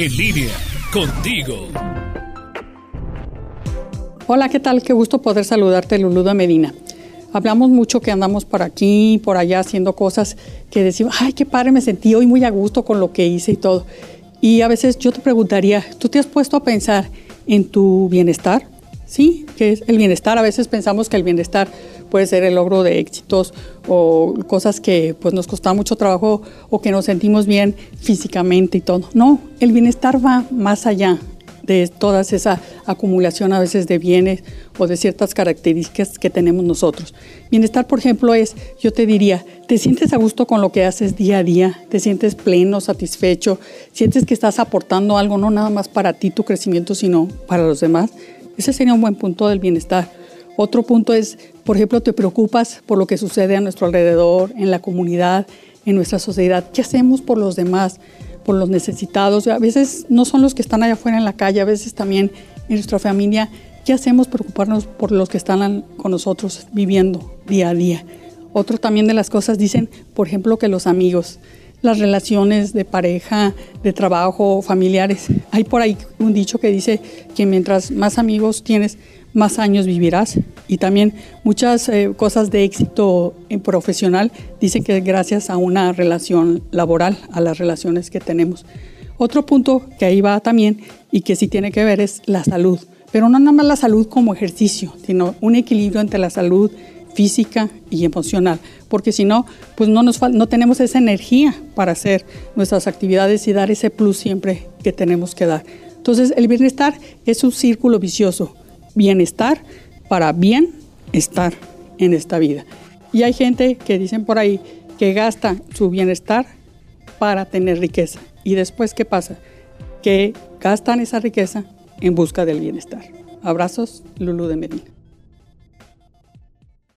En línea, contigo. Hola, ¿qué tal? Qué gusto poder saludarte, Lulú de Medina. Hablamos mucho que andamos por aquí, por allá, haciendo cosas que decimos, ay, qué padre, me sentí hoy muy a gusto con lo que hice y todo. Y a veces yo te preguntaría, ¿tú te has puesto a pensar en tu bienestar? Sí, que es el bienestar. A veces pensamos que el bienestar puede ser el logro de éxitos o cosas que pues nos costaba mucho trabajo o que nos sentimos bien físicamente y todo. No, el bienestar va más allá de toda esa acumulación a veces de bienes o de ciertas características que tenemos nosotros. Bienestar, por ejemplo, es, yo te diría, te sientes a gusto con lo que haces día a día, te sientes pleno, satisfecho, sientes que estás aportando algo no nada más para ti, tu crecimiento, sino para los demás. Ese sería un buen punto del bienestar. Otro punto es, por ejemplo, te preocupas por lo que sucede a nuestro alrededor, en la comunidad, en nuestra sociedad. ¿Qué hacemos por los demás? por los necesitados. A veces no son los que están allá afuera en la calle, a veces también en nuestra familia. ¿Qué hacemos? Preocuparnos por los que están con nosotros viviendo día a día. Otro también de las cosas dicen, por ejemplo, que los amigos, las relaciones de pareja, de trabajo, familiares. Hay por ahí un dicho que dice que mientras más amigos tienes, más años vivirás. Y también muchas eh, cosas de éxito profesional dicen que es gracias a una relación laboral, a las relaciones que tenemos. Otro punto que ahí va también y que sí tiene que ver es la salud. Pero no nada más la salud como ejercicio, sino un equilibrio entre la salud física y emocional, porque si no, pues no, nos, no tenemos esa energía para hacer nuestras actividades y dar ese plus siempre que tenemos que dar. Entonces, el bienestar es un círculo vicioso bienestar para bien estar en esta vida. Y hay gente que dicen por ahí que gasta su bienestar para tener riqueza. Y después, ¿qué pasa? Que gastan esa riqueza en busca del bienestar. Abrazos, Lulu de Medina.